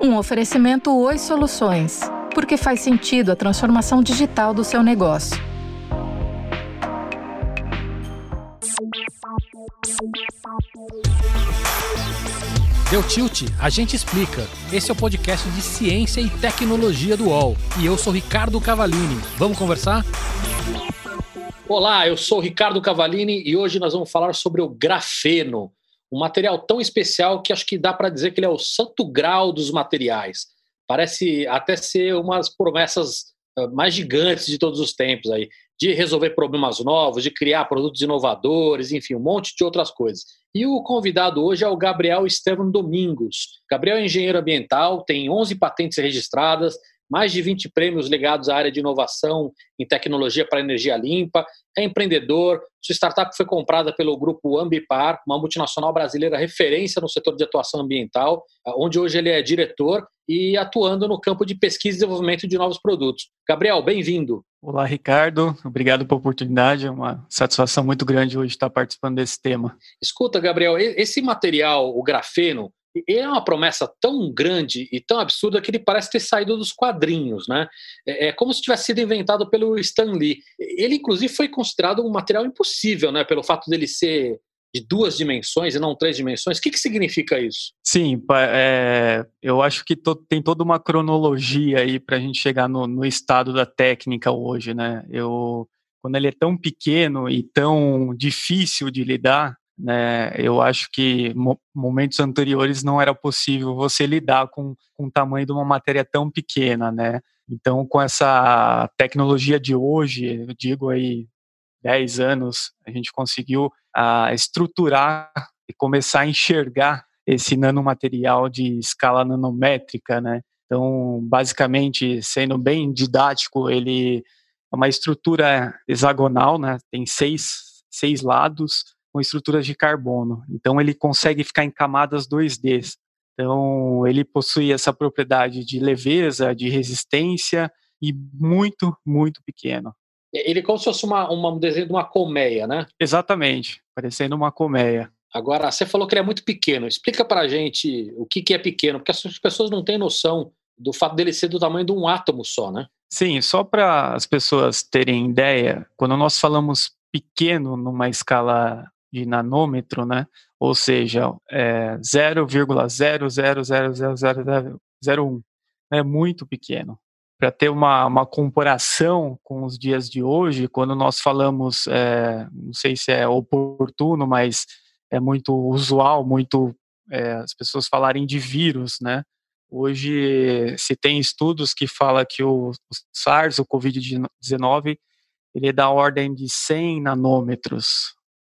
Um oferecimento Oi Soluções, porque faz sentido a transformação digital do seu negócio. Deu tilt? A gente explica. Esse é o podcast de ciência e tecnologia do UOL. E eu sou Ricardo Cavalini. Vamos conversar? Olá, eu sou Ricardo Cavalini e hoje nós vamos falar sobre o grafeno um material tão especial que acho que dá para dizer que ele é o santo grau dos materiais. Parece até ser umas promessas ah, mais gigantes de todos os tempos aí, de resolver problemas novos, de criar produtos inovadores, enfim, um monte de outras coisas. E o convidado hoje é o Gabriel Estevam Domingos. Gabriel é engenheiro ambiental, tem 11 patentes registradas, mais de 20 prêmios ligados à área de inovação em tecnologia para energia limpa, é empreendedor. Sua startup foi comprada pelo grupo Ambipar, uma multinacional brasileira referência no setor de atuação ambiental, onde hoje ele é diretor e atuando no campo de pesquisa e desenvolvimento de novos produtos. Gabriel, bem-vindo. Olá, Ricardo. Obrigado pela oportunidade. É uma satisfação muito grande hoje estar participando desse tema. Escuta, Gabriel, esse material, o grafeno, é uma promessa tão grande e tão absurda que ele parece ter saído dos quadrinhos, né? É, é como se tivesse sido inventado pelo Stan Lee. Ele, inclusive, foi considerado um material impossível, né? Pelo fato dele ser de duas dimensões e não três dimensões. O que, que significa isso? Sim, é, eu acho que to, tem toda uma cronologia aí para a gente chegar no, no, estado da técnica hoje, né? Eu, quando ele é tão pequeno e tão difícil de lidar, né? Eu acho que mo momentos anteriores não era possível você lidar com, com o tamanho de uma matéria tão pequena, né? Então, com essa tecnologia de hoje, eu digo aí 10 anos, a gente conseguiu uh, estruturar e começar a enxergar esse nanomaterial de escala nanométrica, né? Então, basicamente, sendo bem didático, ele é uma estrutura hexagonal, né? Tem seis, seis lados, com estruturas de carbono. Então ele consegue ficar em camadas 2D. Então ele possui essa propriedade de leveza, de resistência e muito, muito pequeno. Ele é como se fosse uma, uma, um desenho de uma colmeia, né? Exatamente, parecendo uma colmeia. Agora, você falou que ele é muito pequeno. Explica para a gente o que, que é pequeno, porque as pessoas não têm noção do fato dele ser do tamanho de um átomo só, né? Sim, só para as pessoas terem ideia, quando nós falamos pequeno numa escala de nanômetro, né? Ou seja, é 0,0000001. É muito pequeno. Para ter uma, uma comparação com os dias de hoje, quando nós falamos, é, não sei se é oportuno, mas é muito usual, muito é, as pessoas falarem de vírus, né? Hoje se tem estudos que fala que o, o SARS, o COVID-19, ele é da ordem de 100 nanômetros,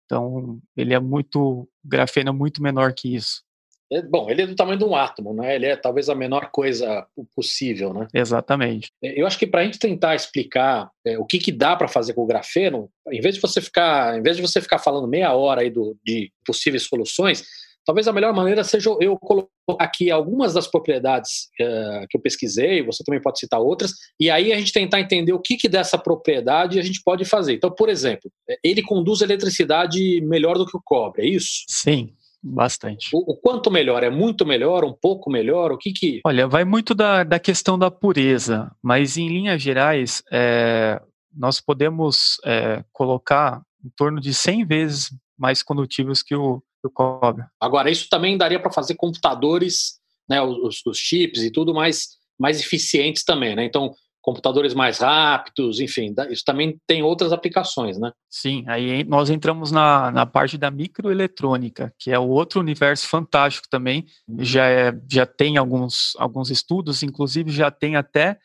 então, ele é muito, grafeno é muito menor que isso. É, bom, ele é do tamanho de um átomo, né? Ele é talvez a menor coisa possível, né? Exatamente. É, eu acho que para a gente tentar explicar é, o que, que dá para fazer com o grafeno, em vez de você ficar, em vez de você ficar falando meia hora aí do, de possíveis soluções, Talvez a melhor maneira seja eu colocar aqui algumas das propriedades uh, que eu pesquisei, você também pode citar outras, e aí a gente tentar entender o que, que dessa propriedade a gente pode fazer. Então, por exemplo, ele conduz eletricidade melhor do que o cobre, é isso? Sim, bastante. O, o, quanto melhor? É muito melhor? Um pouco melhor? O que que... Olha, vai muito da, da questão da pureza, mas em linhas gerais, é, nós podemos é, colocar em torno de 100 vezes mais condutíveis que o, do cobre. Agora, isso também daria para fazer computadores, né, os, os, chips e tudo mais, mais eficientes também, né? Então, computadores mais rápidos, enfim, isso também tem outras aplicações, né? Sim, aí nós entramos na, na parte da microeletrônica, que é outro universo fantástico também. Uhum. Já, é, já tem alguns, alguns estudos, inclusive já tem até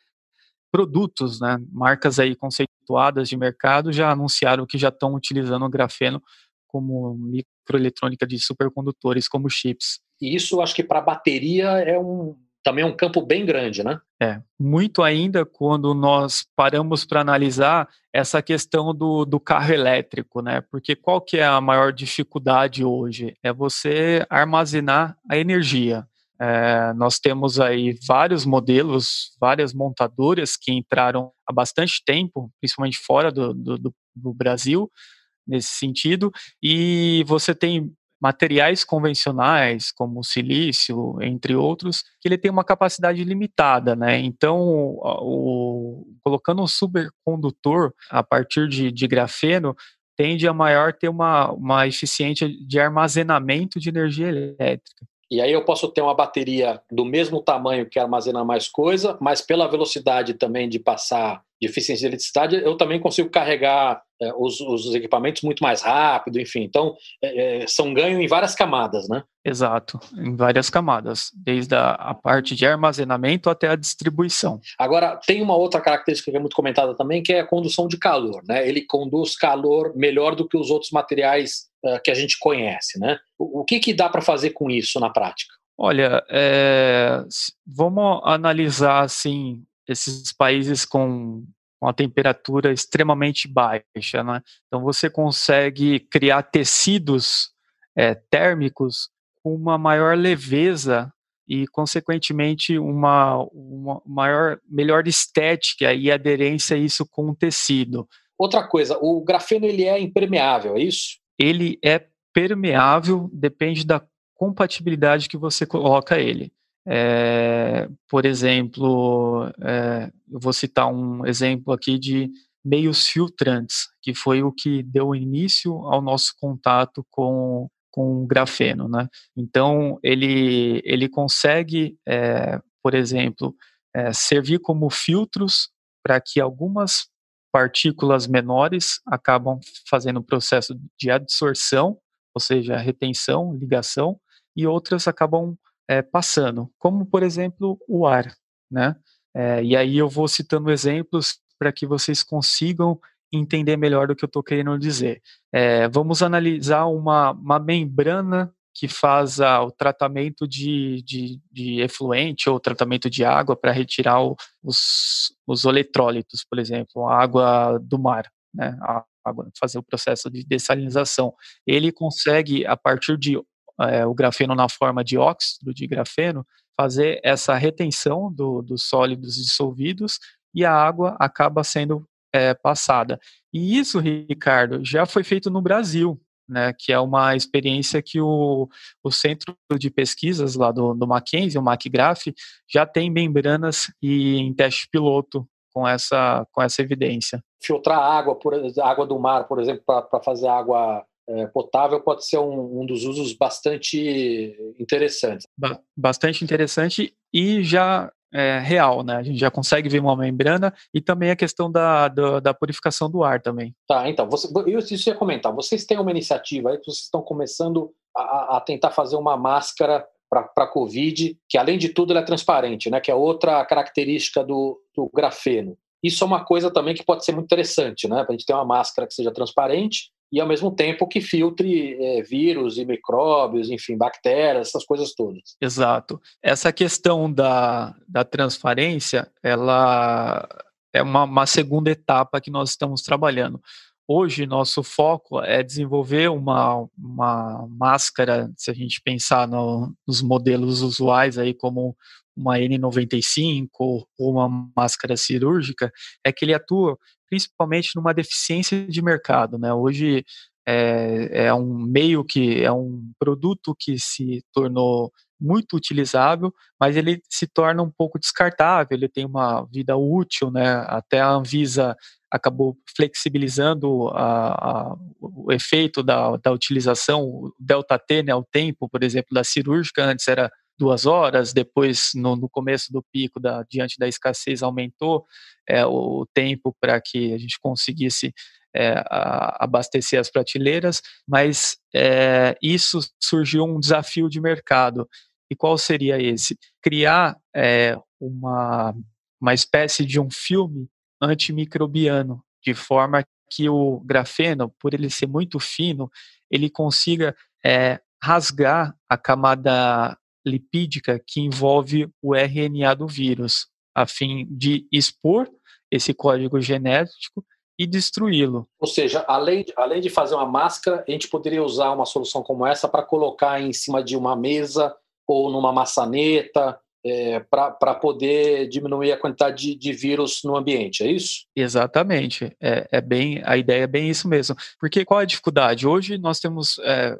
produtos, né? Marcas aí conceituadas de mercado já anunciaram que já estão utilizando o grafeno como microeletrônica de supercondutores, como chips. E isso, acho que para bateria é um também é um campo bem grande, né? É, muito ainda quando nós paramos para analisar essa questão do, do carro elétrico, né? Porque qual que é a maior dificuldade hoje? É você armazenar a energia. É, nós temos aí vários modelos, várias montadoras que entraram há bastante tempo, principalmente fora do, do, do Brasil, nesse sentido, e você tem materiais convencionais, como silício, entre outros, que ele tem uma capacidade limitada, né? Então, o, colocando um supercondutor a partir de, de grafeno, tende a maior ter uma, uma eficiência de armazenamento de energia elétrica. E aí eu posso ter uma bateria do mesmo tamanho que armazena mais coisa, mas pela velocidade também de passar de eficiência de eletricidade, eu também consigo carregar é, os, os, equipamentos muito mais rápido, enfim. Então, é, é, são ganho em várias camadas, né? Exato, em várias camadas, desde a, a, parte de armazenamento até a distribuição. Agora, tem uma outra característica que é muito comentada também, que é a condução de calor, né? Ele conduz calor melhor do que os outros materiais uh, que a gente conhece, né? O, o que, que dá para fazer com isso na prática? Olha, é, vamos analisar assim esses países com uma temperatura extremamente baixa, né? Então você consegue criar tecidos é, térmicos com uma maior leveza e, consequentemente, uma, uma maior, melhor estética e aderência a isso com o tecido. Outra coisa, o grafeno ele é impermeável, é isso? Ele é permeável, depende da compatibilidade que você coloca ele. É, por exemplo, é, eu vou citar um exemplo aqui de meios filtrantes, que foi o que deu início ao nosso contato com, com o grafeno. Né? Então, ele, ele consegue, é, por exemplo, servir como filtros para que algumas partículas menores acabam fazendo o processo de adsorção, ou seja, retenção, ligação, e outras acabam é, passando, como por exemplo o ar, né? É, e aí eu vou citando exemplos para que vocês consigam entender melhor do que eu estou querendo dizer. É, vamos analisar uma, uma membrana que faz o tratamento de, de, de, efluente ou tratamento de água para retirar o, os, os eletrólitos, por exemplo, a água do mar, né, a água, fazer o processo de dessalinização. Ele consegue, a partir de é, o grafeno na forma de óxido de grafeno, fazer essa retenção do, dos sólidos dissolvidos e a água acaba sendo é, passada. E isso, Ricardo, já foi feito no Brasil, né, que é uma experiência que o, o centro de pesquisas lá do, do Mackenzie, o MacGraph, já tem membranas e em teste piloto com essa, com essa evidência. Filtrar água, por, água do mar, por exemplo, para fazer água potável pode ser um, um, dos usos bastante interessantes. Ba bastante interessante e já é, real, né? A gente já consegue ver uma membrana e também a questão da, da, da purificação do ar também. Tá, então, você, eu isso ia comentar. Vocês têm uma iniciativa aí que vocês estão começando a, a tentar fazer uma máscara para a Covid, que além de tudo ela é transparente, né? Que é outra característica do, do grafeno. Isso é uma coisa também que pode ser muito interessante, né? Para a gente ter uma máscara que seja transparente e ao mesmo tempo que filtre é, vírus e micróbios, enfim, bactérias, essas coisas todas. Exato. Essa questão da, da transparência, ela é uma, uma segunda etapa que nós estamos trabalhando. Hoje, nosso foco é desenvolver uma, uma máscara, se a gente pensar no, nos modelos usuais aí, como uma N95 ou uma máscara cirúrgica, é que ele atua principalmente numa deficiência de mercado. Né? Hoje é, é um meio que é um produto que se tornou muito utilizável, mas ele se torna um pouco descartável, ele tem uma vida útil, né? Até a Anvisa acabou flexibilizando a, a, o efeito da, da utilização, o delta T, né, o tempo, por exemplo, da cirúrgica, antes era duas horas, depois no, no começo do pico, da, diante da escassez, aumentou é, o tempo para que a gente conseguisse é, a, abastecer as prateleiras, mas é, isso surgiu um desafio de mercado. E qual seria esse? Criar é, uma, uma espécie de um filme antimicrobiano, de forma que o grafeno, por ele ser muito fino, ele consiga é, rasgar a camada lipídica que envolve o RNA do vírus, a fim de expor esse código genético e destruí-lo. Ou seja, além de, além de fazer uma máscara, a gente poderia usar uma solução como essa para colocar em cima de uma mesa ou numa maçaneta, é, para poder diminuir a quantidade de, de, vírus no ambiente, é isso? Exatamente, é, é, bem a ideia é bem isso mesmo. Porque qual é a dificuldade? Hoje nós temos é,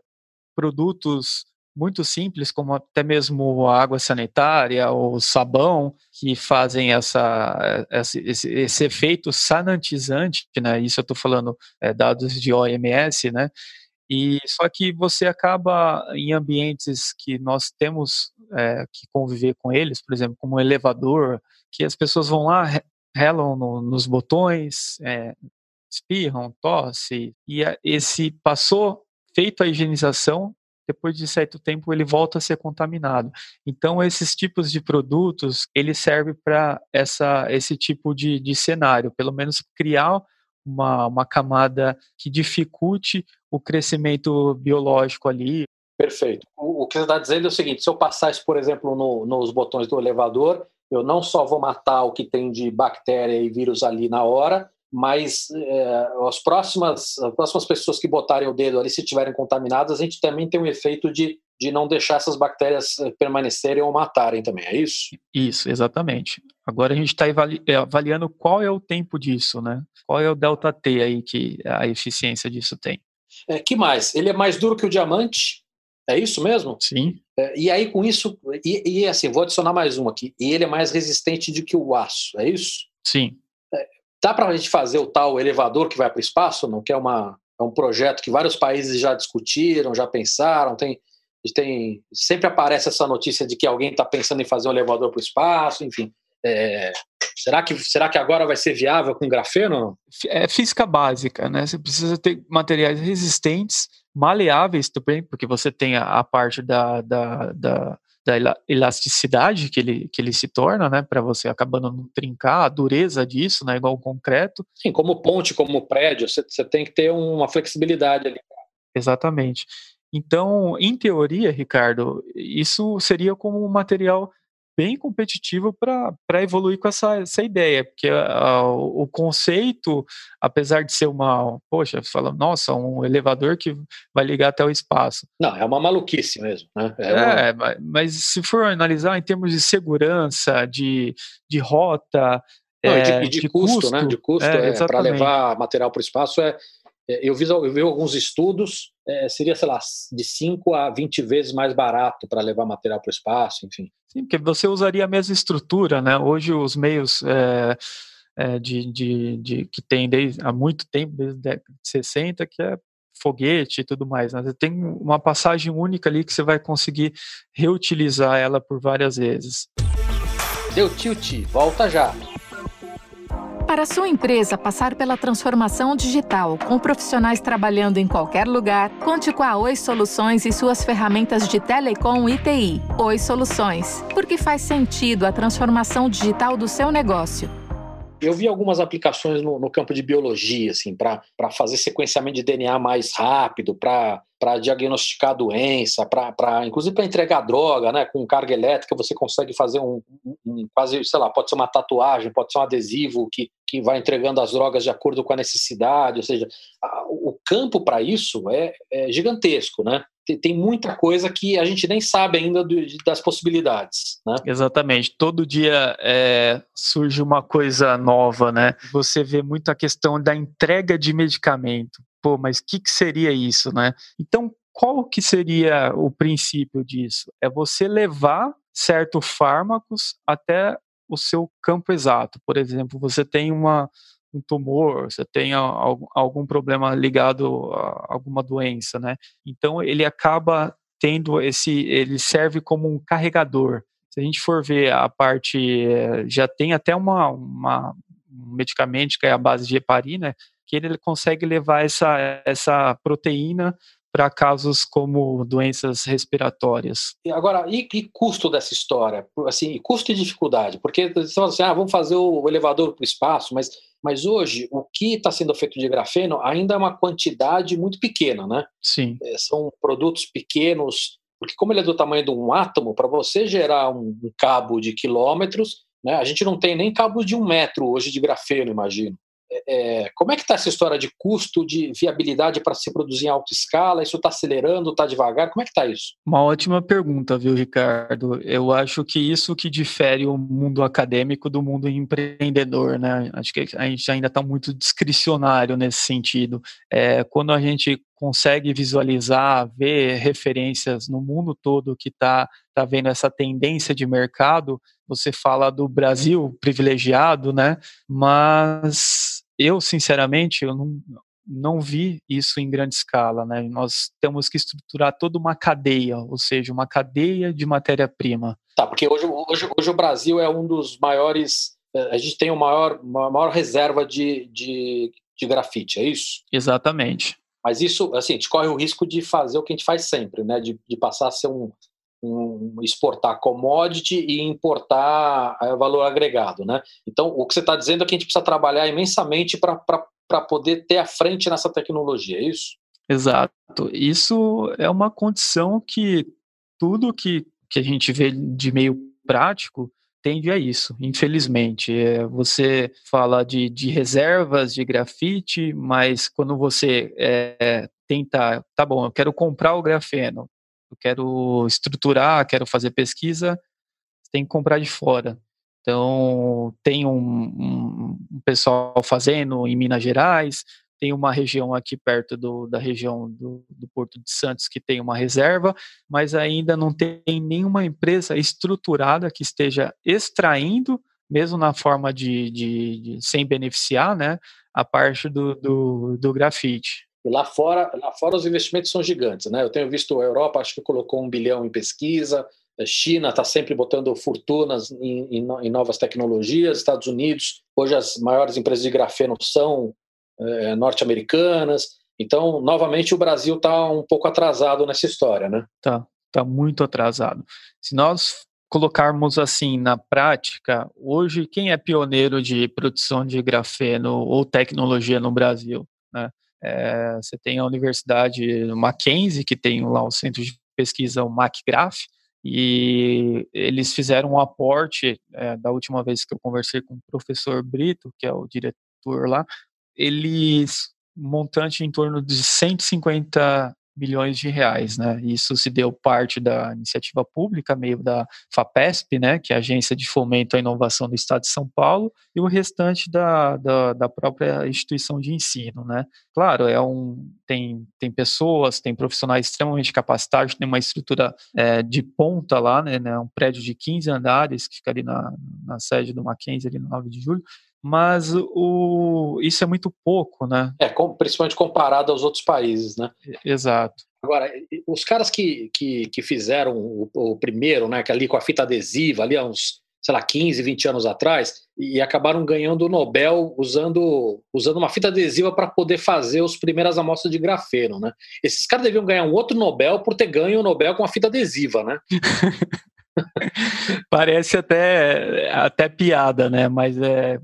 produtos muito simples, como até mesmo a água sanitária ou sabão, que fazem essa, esse, esse efeito sanitizante, né? Isso eu estou falando é, dados de OMS, né? E só que você acaba em ambientes que nós temos é, que conviver com eles, por exemplo, como um elevador, que as pessoas vão lá, relam no, nos botões, é, espirram, tosse, e esse passou feito a higienização, depois de certo tempo ele volta a ser contaminado. Então esses tipos de produtos ele serve para essa esse tipo de, de cenário, pelo menos criar uma, uma camada que dificulte o crescimento biológico ali. Perfeito. O, o que você está dizendo é o seguinte: se eu passar isso, por exemplo, no, nos botões do elevador, eu não só vou matar o que tem de bactéria e vírus ali na hora, mas é, as, próximas, as próximas pessoas que botarem o dedo ali, se estiverem contaminadas, a gente também tem um efeito de, de não deixar essas bactérias eh, permanecerem ou matarem também, é isso? Isso, exatamente. Agora a gente está eh, avaliando qual é o tempo disso, né? Qual é o delta T aí que a eficiência disso tem. É, que mais? Ele é mais duro que o diamante? É isso mesmo? Sim. É, e aí com isso, e, e assim, vou adicionar mais um aqui. E ele é mais resistente do que o aço, é isso? Sim. Dá para a gente fazer o tal elevador que vai para o espaço, não? Que é, uma, é um projeto que vários países já discutiram, já pensaram. Tem, tem sempre aparece essa notícia de que alguém está pensando em fazer um elevador para o espaço, enfim. É, será, que, será que agora vai ser viável com grafeno? É física básica, né? Você precisa ter materiais resistentes, maleáveis também, porque você tem a, a parte da, da, da da elasticidade que ele, que ele se torna, né, para você acabando não trincar, a dureza disso, né, igual o concreto. Sim, como ponte, como prédio, você, você tem que ter uma flexibilidade ali. Exatamente. Então, em teoria, Ricardo, isso seria como um material bem competitivo para evoluir com essa, essa ideia, porque a, o conceito, apesar de ser uma, poxa, fala, nossa, um elevador que vai ligar até o espaço. Não, é uma maluquice mesmo, né? É, é uma... mas se for analisar em termos de segurança, de, de rota, Não, é, de, de, de, custo, custo, né? De custo, é, é para levar material para o espaço é, eu vi, eu vi alguns estudos, é, seria, sei lá, de 5 a 20 vezes mais barato para levar material para o espaço, enfim. Sim, porque você usaria a mesma estrutura, né? Hoje os meios é, é, de, de, de, que tem desde, há muito tempo, desde a década de 60, que é foguete e tudo mais. Né? Tem uma passagem única ali que você vai conseguir reutilizar ela por várias vezes. Deu tilt, volta já. Para sua empresa passar pela transformação digital com profissionais trabalhando em qualquer lugar, conte com a Oi Soluções e suas ferramentas de telecom e TI. Oi Soluções, porque faz sentido a transformação digital do seu negócio. Eu vi algumas aplicações no, no campo de biologia, assim, para fazer sequenciamento de DNA mais rápido, para para diagnosticar doença, para inclusive para entregar droga, né? Com carga elétrica você consegue fazer um, um, um, quase, sei lá, pode ser uma tatuagem, pode ser um adesivo que, que vai entregando as drogas de acordo com a necessidade, ou seja, a, o campo para isso é, é, gigantesco, né? Tem, muita coisa que a gente nem sabe ainda do, das possibilidades, né? Exatamente. Todo dia é, surge uma coisa nova, né? Você vê muito a questão da entrega de medicamento pô, mas o que, que seria isso, né? Então, qual que seria o princípio disso? É você levar certos fármacos até o seu campo exato. Por exemplo, você tem uma, um tumor, você tem algum, problema ligado a alguma doença, né? Então ele acaba tendo esse, ele serve como um carregador. Se a gente for ver a parte, eh, já tem até uma, uma um medicamento que é a base de heparina, que ele consegue levar essa, essa proteína para casos como doenças respiratórias. E agora, e, e, custo dessa história? Assim, custo e dificuldade? Porque você fala assim, ah, vamos fazer o elevador para o espaço, mas, mas hoje o que está sendo feito de grafeno ainda é uma quantidade muito pequena, né? Sim. É, são produtos pequenos, porque como ele é do tamanho de um átomo, para você gerar um, um, cabo de quilômetros, né, a gente não tem nem cabo de um metro hoje de grafeno, imagino. É, como é que está essa história de custo, de viabilidade para se produzir em alta escala? Isso está acelerando, está devagar? Como é que está isso? Uma ótima pergunta, viu, Ricardo? Eu acho que isso que difere o mundo acadêmico do mundo empreendedor, né? Acho que a gente ainda está muito discricionário nesse sentido. É, quando a gente consegue visualizar, ver referências no mundo todo que está tá vendo essa tendência de mercado. Você fala do Brasil privilegiado, né? Mas eu, sinceramente, eu não, não vi isso em grande escala, né? Nós temos que estruturar toda uma cadeia, ou seja, uma cadeia de matéria-prima. Tá, porque hoje, hoje, hoje o Brasil é um dos maiores a gente tem uma maior, uma maior reserva de, de, de grafite, é isso? Exatamente. Mas isso, assim, a gente corre o risco de fazer o que a gente faz sempre, né? De, de passar a ser um, um exportar commodity e importar é, valor agregado, né? Então, o que você está dizendo é que a gente precisa trabalhar imensamente para poder ter a frente nessa tecnologia, é isso? Exato. Isso é uma condição que tudo que, que a gente vê de meio prático tende a isso, infelizmente. É, você fala de, de reservas de grafite, mas quando você é, tenta, tá bom, eu quero comprar o grafeno, eu quero estruturar, quero fazer pesquisa, tem que comprar de fora. Então, tem um, um, um pessoal fazendo em Minas Gerais, tem uma região aqui perto do, da região do, do, Porto de Santos que tem uma reserva, mas ainda não tem nenhuma empresa estruturada que esteja extraindo, mesmo na forma de, de, de sem beneficiar, né, a parte do, do, do grafite. Lá fora, lá fora os investimentos são gigantes, né? Eu tenho visto a Europa, acho que colocou um bilhão em pesquisa, a China está sempre botando fortunas em, em, em, novas tecnologias, Estados Unidos, hoje as maiores empresas de grafeno são é, norte-americanas. Então, novamente, o Brasil está um pouco atrasado nessa história, né? Tá, tá muito atrasado. Se nós colocarmos assim na prática, hoje quem é pioneiro de produção de grafeno ou tecnologia no Brasil? Né? É, você tem a Universidade Mackenzie, que tem lá o centro de pesquisa, o MacGraph, e eles fizeram um aporte, é, da última vez que eu conversei com o professor Brito, que é o diretor lá, eles montante em torno de 150 milhões de reais, né? Isso se deu parte da iniciativa pública, meio da FAPESP, né, que é a Agência de Fomento à Inovação do Estado de São Paulo, e o restante da, da, da própria instituição de ensino, né? Claro, é um tem tem pessoas, tem profissionais extremamente capacitados, tem uma estrutura é, de ponta lá, né, né, um prédio de 15 andares que fica ali na, na sede do Mackenzie ali no 9 de julho, mas o, isso é muito pouco, né? É, com, principalmente comparado aos outros países, né? Exato. Agora, os caras que, que, que fizeram o, o, primeiro, né, que ali com a fita adesiva, ali há uns, sei lá, 15, 20 anos atrás, e acabaram ganhando o Nobel usando, usando uma fita adesiva para poder fazer as primeiras amostras de grafeno, né? Esses caras deviam ganhar um outro Nobel por ter ganho o Nobel com a fita adesiva, né? Parece até, até piada, né? Mas é,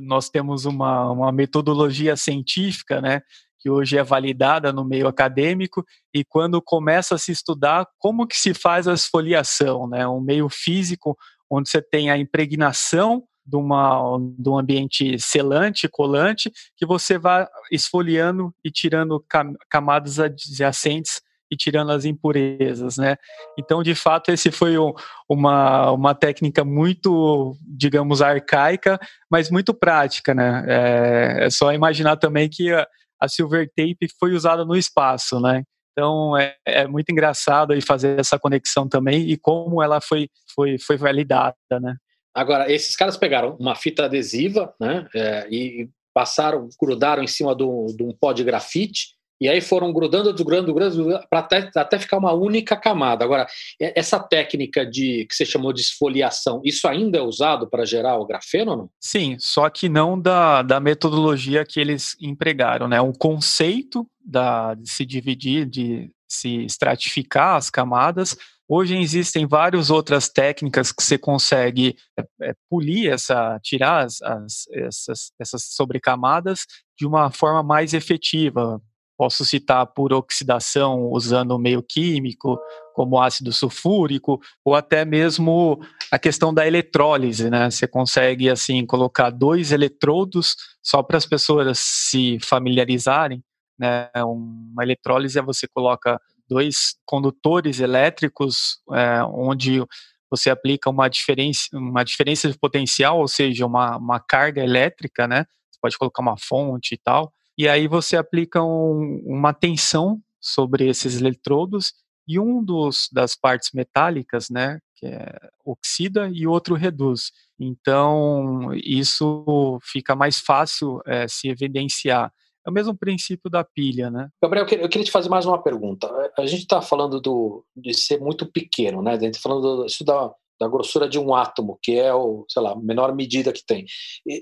nós temos uma, uma metodologia científica, né? Que hoje é validada no meio acadêmico e quando começa a se estudar como que se faz a esfoliação, né? Um meio físico onde você tem a impregnação de, uma, de um ambiente selante, colante, que você vai esfoliando e tirando camadas adjacentes e tirando as impurezas, né? Então, de fato, esse foi um, uma, uma técnica muito, digamos, arcaica, mas muito prática, né? É, é só imaginar também que a, a, silver tape foi usada no espaço, né? Então, é, é muito engraçado aí fazer essa conexão também e como ela foi, foi, foi validada, né? Agora, esses caras pegaram uma fita adesiva, né? É, e passaram, grudaram em cima de um pó de grafite e aí foram grudando, grudando, grudando, para até, até ficar uma única camada. Agora, essa técnica de que você chamou de esfoliação, isso ainda é usado para gerar o grafeno ou não? Sim, só que não da, da metodologia que eles empregaram, né? O conceito da, de se dividir, de se estratificar as camadas. Hoje existem várias outras técnicas que você consegue é, é, polir essa, tirar as, as, essas, essas sobrecamadas de uma forma mais efetiva, Posso citar por oxidação usando meio químico, como ácido sulfúrico, ou até mesmo a questão da eletrólise, né? Você consegue assim colocar dois eletrodos só para as pessoas se familiarizarem, né? Uma eletrólise é você coloca dois condutores elétricos é, onde você aplica uma diferença, uma diferença de potencial, ou seja, uma, uma carga elétrica, né? Você pode colocar uma fonte e tal e aí você aplica um, uma tensão sobre esses eletrodos e um dos das partes metálicas, né, que é oxida e o outro reduz. Então isso fica mais fácil é, se evidenciar. É o mesmo princípio da pilha, né? Gabriel, eu queria te fazer mais uma pergunta. A gente está falando do, de ser muito pequeno, né? A gente está falando do, isso da, da grossura de um átomo, que é o, sei lá, a menor medida que tem.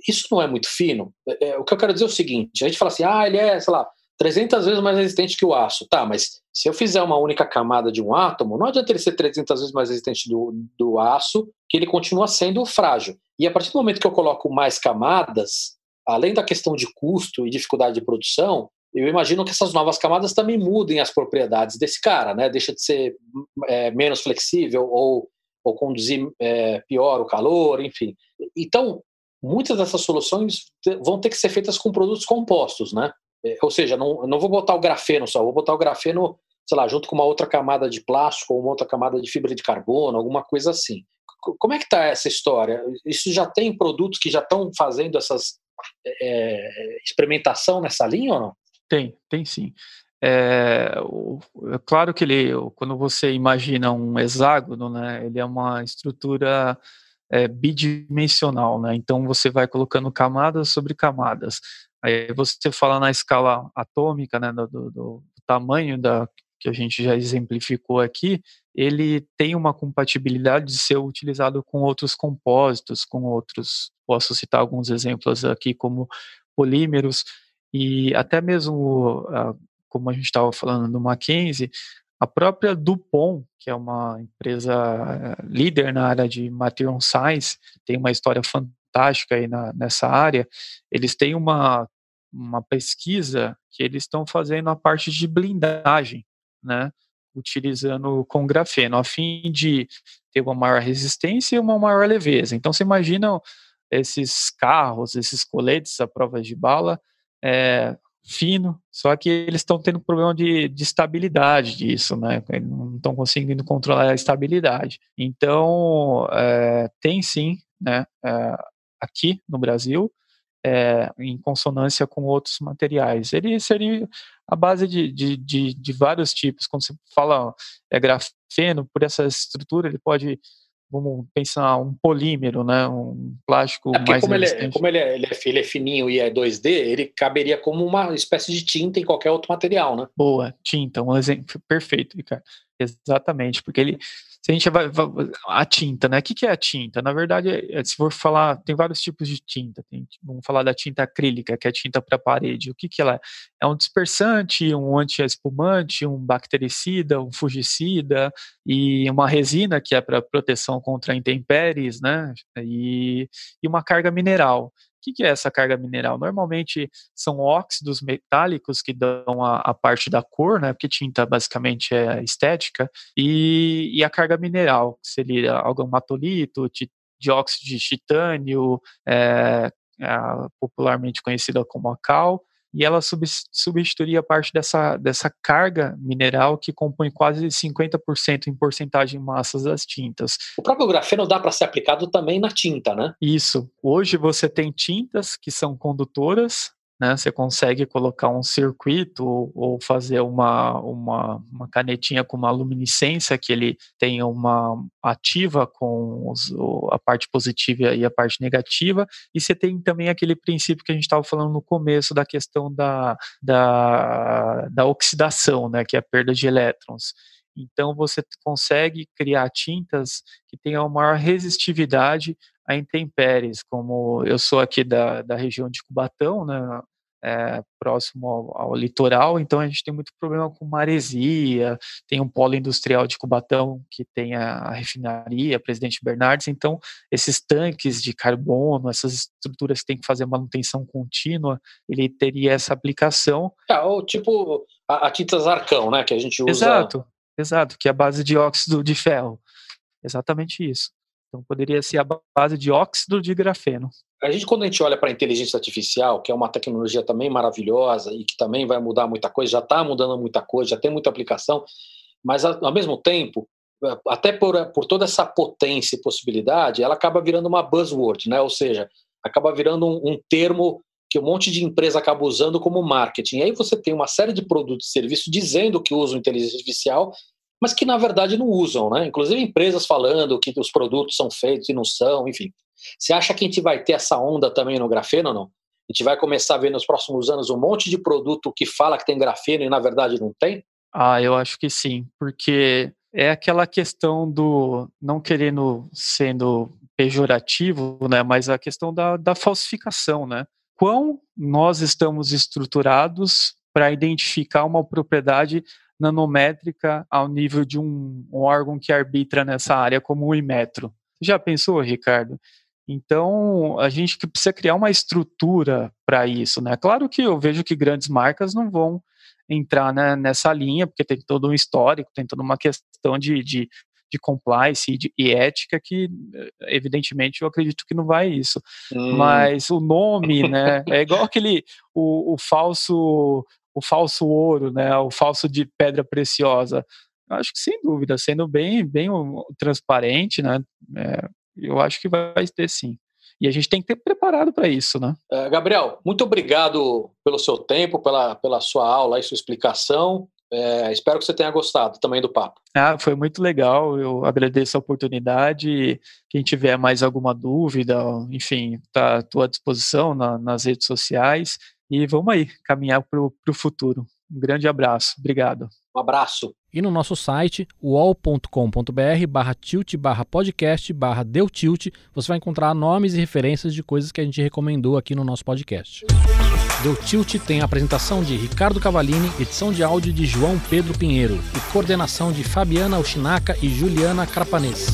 Isso não é muito fino? É, é, o que eu quero dizer é o seguinte: a gente fala assim, ah, ele é, sei lá, 300 vezes mais resistente que o aço. Tá, mas se eu fizer uma única camada de um átomo, não adianta ele ser 300 vezes mais resistente do, do aço, que ele continua sendo frágil. E a partir do momento que eu coloco mais camadas, além da questão de custo e dificuldade de produção, eu imagino que essas novas camadas também mudem as propriedades desse cara, né? Deixa de ser é, menos flexível ou, ou conduzir é, pior o calor, enfim. Então, muitas dessas soluções vão ter que ser feitas com produtos compostos, né? É, ou seja, não, não vou botar o grafeno só, vou botar o grafeno, sei lá, junto com uma outra camada de plástico ou uma outra camada de fibra de carbono, alguma coisa assim. Como é que está essa história? Isso já tem produtos que já estão fazendo essas é, experimentação nessa linha ou não? Tem, tem sim. É, o, é, claro que ele, quando você imagina um hexágono, né, ele é uma estrutura é, bidimensional, né? Então você vai colocando camadas sobre camadas. Aí você fala na escala atômica, né, do, do, do tamanho da que a gente já exemplificou aqui, ele tem uma compatibilidade de ser utilizado com outros compósitos, com outros, posso citar alguns exemplos aqui como polímeros e até mesmo, como a gente estava falando do Mackenzie, a própria Dupont, que é uma empresa eh, líder na área de material science, tem uma história fantástica aí na, nessa área, eles têm uma uma pesquisa que eles estão fazendo a parte de blindagem, né, utilizando com grafeno, a fim de ter uma maior resistência e uma maior leveza. Então, você imagina esses carros, esses coletes à prova de bala, é, fino, só que eles estão tendo problema de, de estabilidade disso, né? Não estão conseguindo controlar a estabilidade. Então, é, tem sim, né? É, aqui no Brasil, é, em consonância com outros materiais. Ele seria a base de, de, de, de, vários tipos. Quando você fala é, grafeno, por essa estrutura, ele pode, vamos pensar, um polímero, né, um plástico é mais como ele é, como ele é, ele, é, ele é fininho e é 2D, ele caberia como uma espécie de tinta em qualquer outro material, né? Boa, tinta, um exemplo perfeito, Ricardo. Exatamente, porque ele se a gente vai, vai, a tinta, né? O que, que é a tinta? Na verdade, é, se for falar, tem vários tipos de tinta. Tem, vamos falar da tinta acrílica, que é tinta para parede. O que, que ela é? É um dispersante, um anti-espumante, um bactericida, um fungicida e uma resina que é para proteção contra intempéries, né? E, e uma carga mineral que, que é essa carga mineral? Normalmente são óxidos metálicos que dão a, a, parte da cor, né? Porque tinta basicamente é estética, e, e a carga mineral, que seria algamatolito, dióxido de titânio, é, é, popularmente conhecida como a cal, e ela substituiria parte dessa, dessa carga mineral que compõe quase 50% em porcentagem em massas das tintas. O próprio grafeno dá para ser aplicado também na tinta, né? Isso. Hoje você tem tintas que são condutoras, né? Você consegue colocar um circuito ou, fazer uma, uma, uma, canetinha com uma luminescência que ele tenha uma ativa com os, a parte positiva e a parte negativa. E você tem também aquele princípio que a gente estava falando no começo da questão da, da, da oxidação, né? Que é a perda de elétrons. Então você consegue criar tintas que tenham maior resistividade a intempéries, como eu sou aqui da, da região de Cubatão, né, é, próximo ao, ao, litoral, então a gente tem muito problema com maresia, tem um polo industrial de Cubatão que tem a, a refinaria, Presidente Bernardes, então esses tanques de carbono, essas estruturas que tem que fazer manutenção contínua, ele teria essa aplicação. É, ou tipo a, a tinta Zarcão, né, que a gente usa. Exato, exato, que é a base de óxido de ferro, exatamente isso. Então poderia ser a base de óxido de grafeno. A gente, quando a gente olha para a inteligência artificial, que é uma tecnologia também maravilhosa e que também vai mudar muita coisa, já está mudando muita coisa, já tem muita aplicação, mas ao mesmo tempo, até por, por toda essa potência e possibilidade, ela acaba virando uma buzzword, né? ou seja, acaba virando um, um termo que um monte de empresa acaba usando como marketing. E aí você tem uma série de produtos e serviços dizendo que usam inteligência artificial, mas que na verdade não usam, né? Inclusive empresas falando que os produtos são feitos e não são, enfim. Você acha que a gente vai ter essa onda também no grafeno ou não? A gente vai começar a ver nos próximos anos um monte de produto que fala que tem grafeno e na verdade não tem? Ah, eu acho que sim, porque é aquela questão do não querendo sendo pejorativo, né, mas a questão da, da falsificação, né? Quão nós estamos estruturados para identificar uma propriedade nanométrica ao nível de um, um, órgão que arbitra nessa área, como o Imetro. Já pensou, Ricardo? Então, a gente precisa criar uma estrutura para isso, né? Claro que eu vejo que grandes marcas não vão entrar né, nessa linha, porque tem todo um histórico, tem toda uma questão de, de, de compliance e, de, e, ética que, evidentemente, eu acredito que não vai isso. Hum. Mas o nome, né, é igual aquele, o, o falso o falso ouro, né, o falso de pedra preciosa. Eu acho que sem dúvida, sendo bem, bem transparente, né, é, eu acho que vai ter sim. E a gente tem que ter preparado para isso, né? É, Gabriel, muito obrigado pelo seu tempo, pela, pela sua aula e sua explicação. É, espero que você tenha gostado também do papo. Ah, foi muito legal. Eu agradeço a oportunidade. Quem tiver mais alguma dúvida, enfim, está à tua disposição na, nas redes sociais. E vamos aí, caminhar para o futuro. Um grande abraço. Obrigado. Um abraço. E no nosso site, wall.com.br barra tilt barra podcast barra deu tilt, você vai encontrar nomes e referências de coisas que a gente recomendou aqui no nosso podcast. Deu Tilt tem a apresentação de Ricardo Cavalini, edição de áudio de João Pedro Pinheiro e coordenação de Fabiana Ushinaka e Juliana Crapanês.